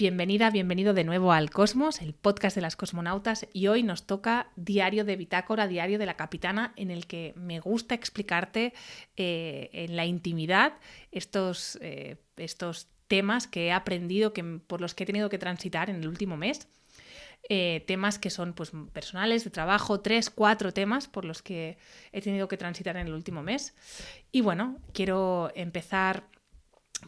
Bienvenida, bienvenido de nuevo al Cosmos, el podcast de las cosmonautas, y hoy nos toca Diario de Bitácora, Diario de la Capitana, en el que me gusta explicarte eh, en la intimidad estos, eh, estos temas que he aprendido, que, por los que he tenido que transitar en el último mes. Eh, temas que son pues, personales, de trabajo, tres, cuatro temas por los que he tenido que transitar en el último mes. Y bueno, quiero empezar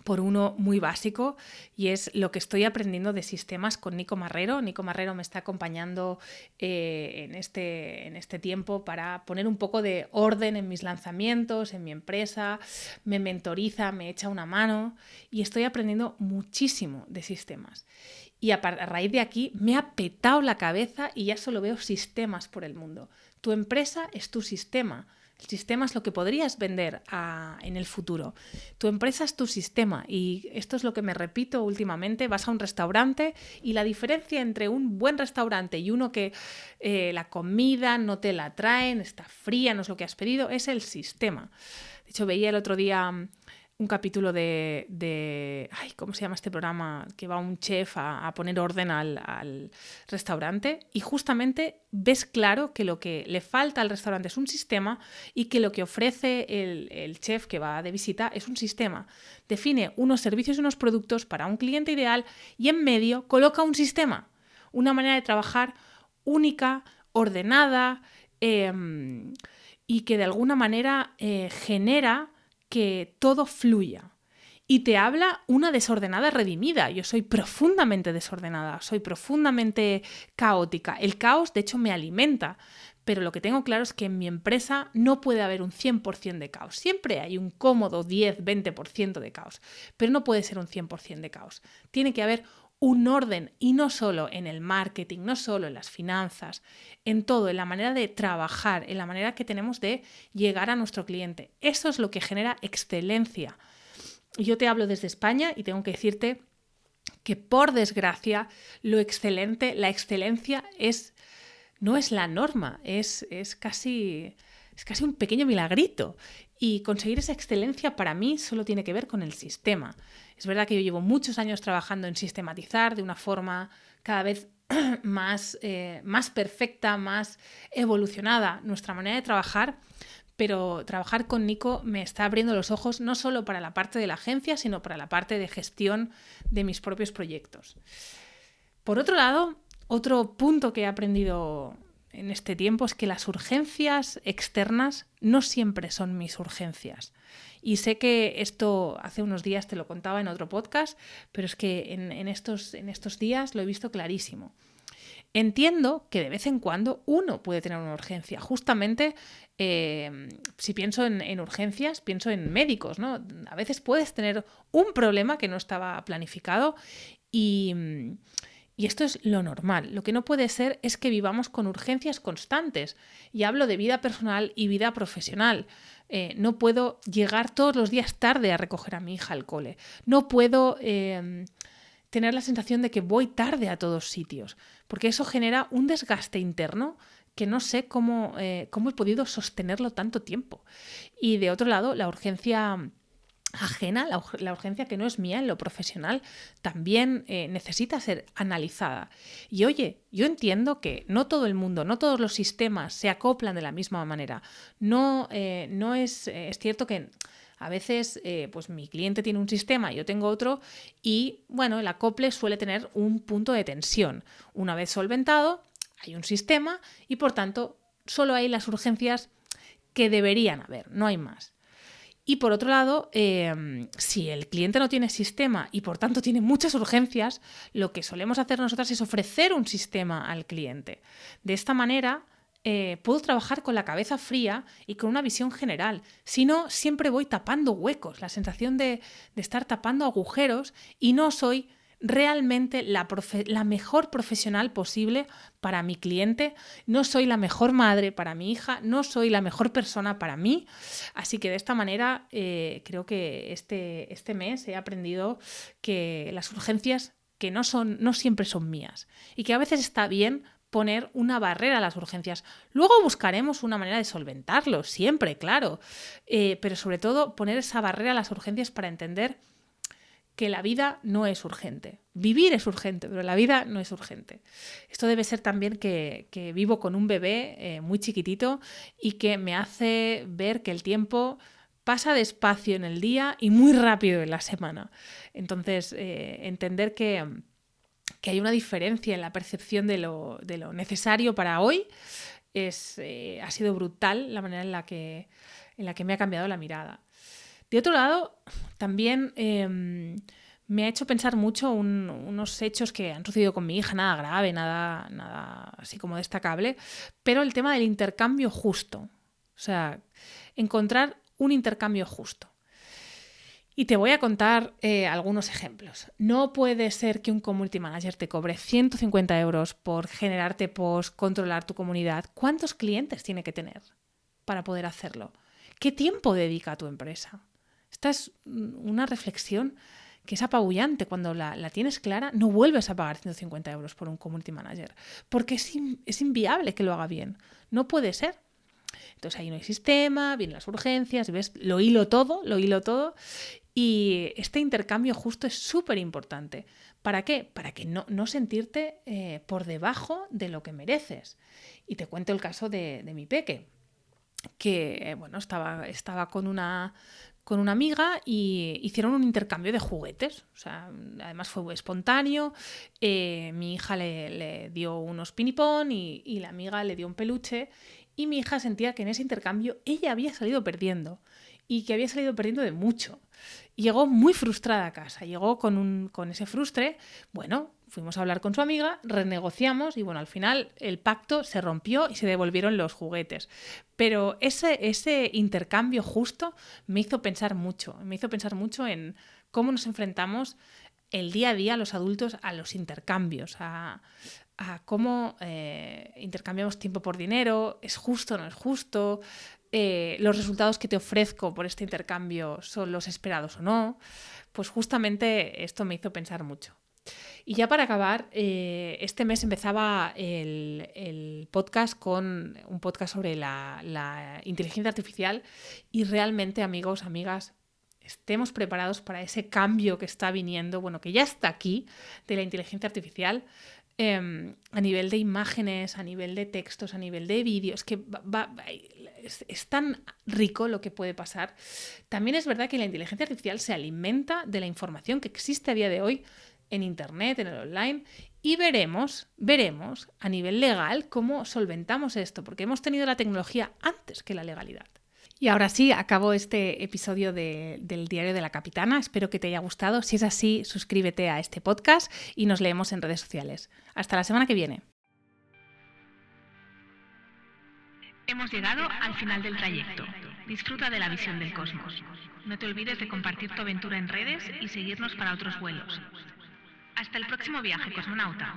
por uno muy básico y es lo que estoy aprendiendo de sistemas con Nico Marrero. Nico Marrero me está acompañando eh, en, este, en este tiempo para poner un poco de orden en mis lanzamientos, en mi empresa, me mentoriza, me echa una mano y estoy aprendiendo muchísimo de sistemas. Y a, a raíz de aquí me ha petado la cabeza y ya solo veo sistemas por el mundo. Tu empresa es tu sistema el sistema es lo que podrías vender en el futuro. Tu empresa es tu sistema y esto es lo que me repito últimamente. Vas a un restaurante y la diferencia entre un buen restaurante y uno que eh, la comida no te la traen, está fría, no es lo que has pedido, es el sistema. De hecho, veía el otro día un capítulo de, ¿cómo se llama este programa? Que va un chef a, poner orden al, restaurante y justamente ves claro que lo que le falta al restaurante es un sistema y que lo que ofrece el, el chef que va de visita es un sistema. Define unos servicios y unos productos para un cliente ideal y en medio coloca un sistema, una manera de trabajar única, ordenada em, y que de alguna manera eh, genera que todo fluya. Y te habla una desordenada redimida. Yo soy profundamente desordenada, soy profundamente caótica. El caos, de hecho, me alimenta. Pero lo que tengo claro es que en mi empresa no puede haber un 100% de caos. Siempre hay un cómodo 10-20% de caos, pero no puede ser un 100% de caos. Tiene que haber un orden y no solo en el marketing, no solo en las finanzas, en todo, en la manera de trabajar, en la manera que tenemos de llegar a nuestro cliente. Eso es lo que genera excelencia. Yo te hablo desde España y tengo que decirte que por desgracia lo excelente, la excelencia es no es la norma, es, es casi es casi un pequeño milagrito. Y conseguir esa excelencia para mí solo tiene que ver con el sistema. Es verdad que yo llevo muchos años trabajando en sistematizar de una forma cada vez más, eh, más perfecta, más evolucionada nuestra manera de trabajar, pero trabajar con Nico me está abriendo los ojos no solo para la parte de la agencia, sino para la parte de gestión de mis propios proyectos. Por otro lado, otro punto que he aprendido en este tiempo es que las urgencias externas no siempre son mis urgencias. Y sé que esto hace unos días te lo contaba en otro podcast, pero es que en, estos, en estos días lo he visto clarísimo. Entiendo que de vez en cuando uno puede tener una urgencia. Justamente, eh, si pienso en, en, urgencias, pienso en médicos, ¿no? A veces puedes tener un problema que no estaba planificado y y esto es lo normal. Lo que no puede ser es que vivamos con urgencias constantes. Y hablo de vida personal y vida profesional. Eh, no puedo llegar todos los días tarde a recoger a mi hija al cole. No puedo em, tener la sensación de que voy tarde a todos sitios, porque eso genera un desgaste interno que no sé cómo, eh, cómo he podido sostenerlo tanto tiempo. Y de otro lado, la urgencia ajena, la, urgencia que no es mía en lo profesional, también eh, necesita ser analizada. Y oye, yo entiendo que no todo el mundo, no todos los sistemas se acoplan de la misma manera. No, eh, no es, eh, es cierto que a veces, pues mi cliente tiene un sistema, yo tengo otro, y bueno, el acople suele tener un punto de tensión. Una vez solventado, hay un sistema y por tanto solo hay las urgencias que deberían haber, no hay más. Y por otro lado, em, si el cliente no tiene sistema y por tanto tiene muchas urgencias, lo que solemos hacer nosotras es ofrecer un sistema al cliente. De esta manera, eh, puedo trabajar con la cabeza fría y con una visión general. Si no, siempre voy tapando huecos, la sensación de, de estar tapando agujeros y no soy realmente la, mejor profesional posible para mi cliente. No soy la mejor madre para mi hija, no soy la mejor persona para mí. Así que de esta manera eh, creo que este, este mes he aprendido que las urgencias que no, son, no siempre son mías y que a veces está bien poner una barrera a las urgencias. Luego buscaremos una manera de solventarlo, siempre, claro, eh, pero sobre todo poner esa barrera a las urgencias para entender que la vida no es urgente. Vivir es urgente, pero la vida no es urgente. Esto debe ser también que, vivo con un bebé eh, muy chiquitito y que me hace ver que el tiempo pasa despacio en el día y muy rápido en la semana. Entonces, eh, entender que, hay una diferencia en la percepción de lo, necesario para hoy es, eh, ha sido brutal la manera en la, que, en la que me ha cambiado la mirada. De otro lado, también em, me ha hecho pensar mucho unos hechos que han sucedido con mi hija, nada grave, nada, nada así como destacable, pero el tema del intercambio justo. O sea, encontrar un intercambio justo. Y te voy a contar eh, algunos ejemplos. No puede ser que un community manager te cobre 150 euros por generarte post, controlar tu comunidad. ¿Cuántos clientes tiene que tener para poder hacerlo? ¿Qué tiempo dedica a tu empresa? Esta es una reflexión que es apabullante. Cuando la, tienes clara, no vuelves a pagar 150 euros por un community manager, porque es, es inviable que lo haga bien. No puede ser. Entonces ahí no hay sistema, vienen las urgencias, ves, lo hilo todo, lo hilo todo. Y este intercambio justo es súper importante. ¿Para qué? Para que no, no sentirte eh, por debajo de lo que mereces. Y te cuento el caso de, de mi peque, que eh, bueno, estaba, estaba con, una, con una amiga y hicieron un intercambio de juguetes. O sea, además fue espontáneo. Eh, mi hija le, dio unos pinipón y, la amiga le dio un peluche. Y mi hija sentía que en ese intercambio ella había salido perdiendo y que había salido perdiendo de mucho. Llegó muy frustrada a casa. Llegó con, un, con ese frustre. Bueno, fuimos a hablar con su amiga, renegociamos y bueno, al final el pacto se rompió y se devolvieron los juguetes. Pero ese, ese intercambio justo me hizo pensar mucho, me hizo pensar mucho en cómo nos enfrentamos el día a día los adultos a los intercambios, a, cómo eh, intercambiamos tiempo por dinero, es justo o no es justo, eh, los resultados que te ofrezco por este intercambio son los esperados o no, pues justamente esto me hizo pensar mucho. Y ya para acabar, eh, este mes empezaba el, podcast con un podcast sobre la, inteligencia artificial y realmente amigos, amigas, estemos preparados para ese cambio que está viniendo, bueno, que ya está aquí, de la inteligencia artificial. Em, a nivel de imágenes, a nivel de textos, a nivel de vídeos, que es, tan rico lo que puede pasar. También es verdad que la inteligencia artificial se alimenta de la información que existe a día de hoy en Internet, en el online, y veremos, veremos a nivel legal cómo solventamos esto, porque hemos tenido la tecnología antes que la legalidad. Y ahora sí, acabo este episodio del Diario de la Capitana. Espero que te haya gustado. Si es así, suscríbete a este podcast y nos leemos en redes sociales. Hasta la semana que viene. Hemos llegado al final del trayecto. Disfruta de la visión del cosmos. No te olvides de compartir tu aventura en redes y seguirnos para otros vuelos. Hasta el próximo viaje, cosmonauta.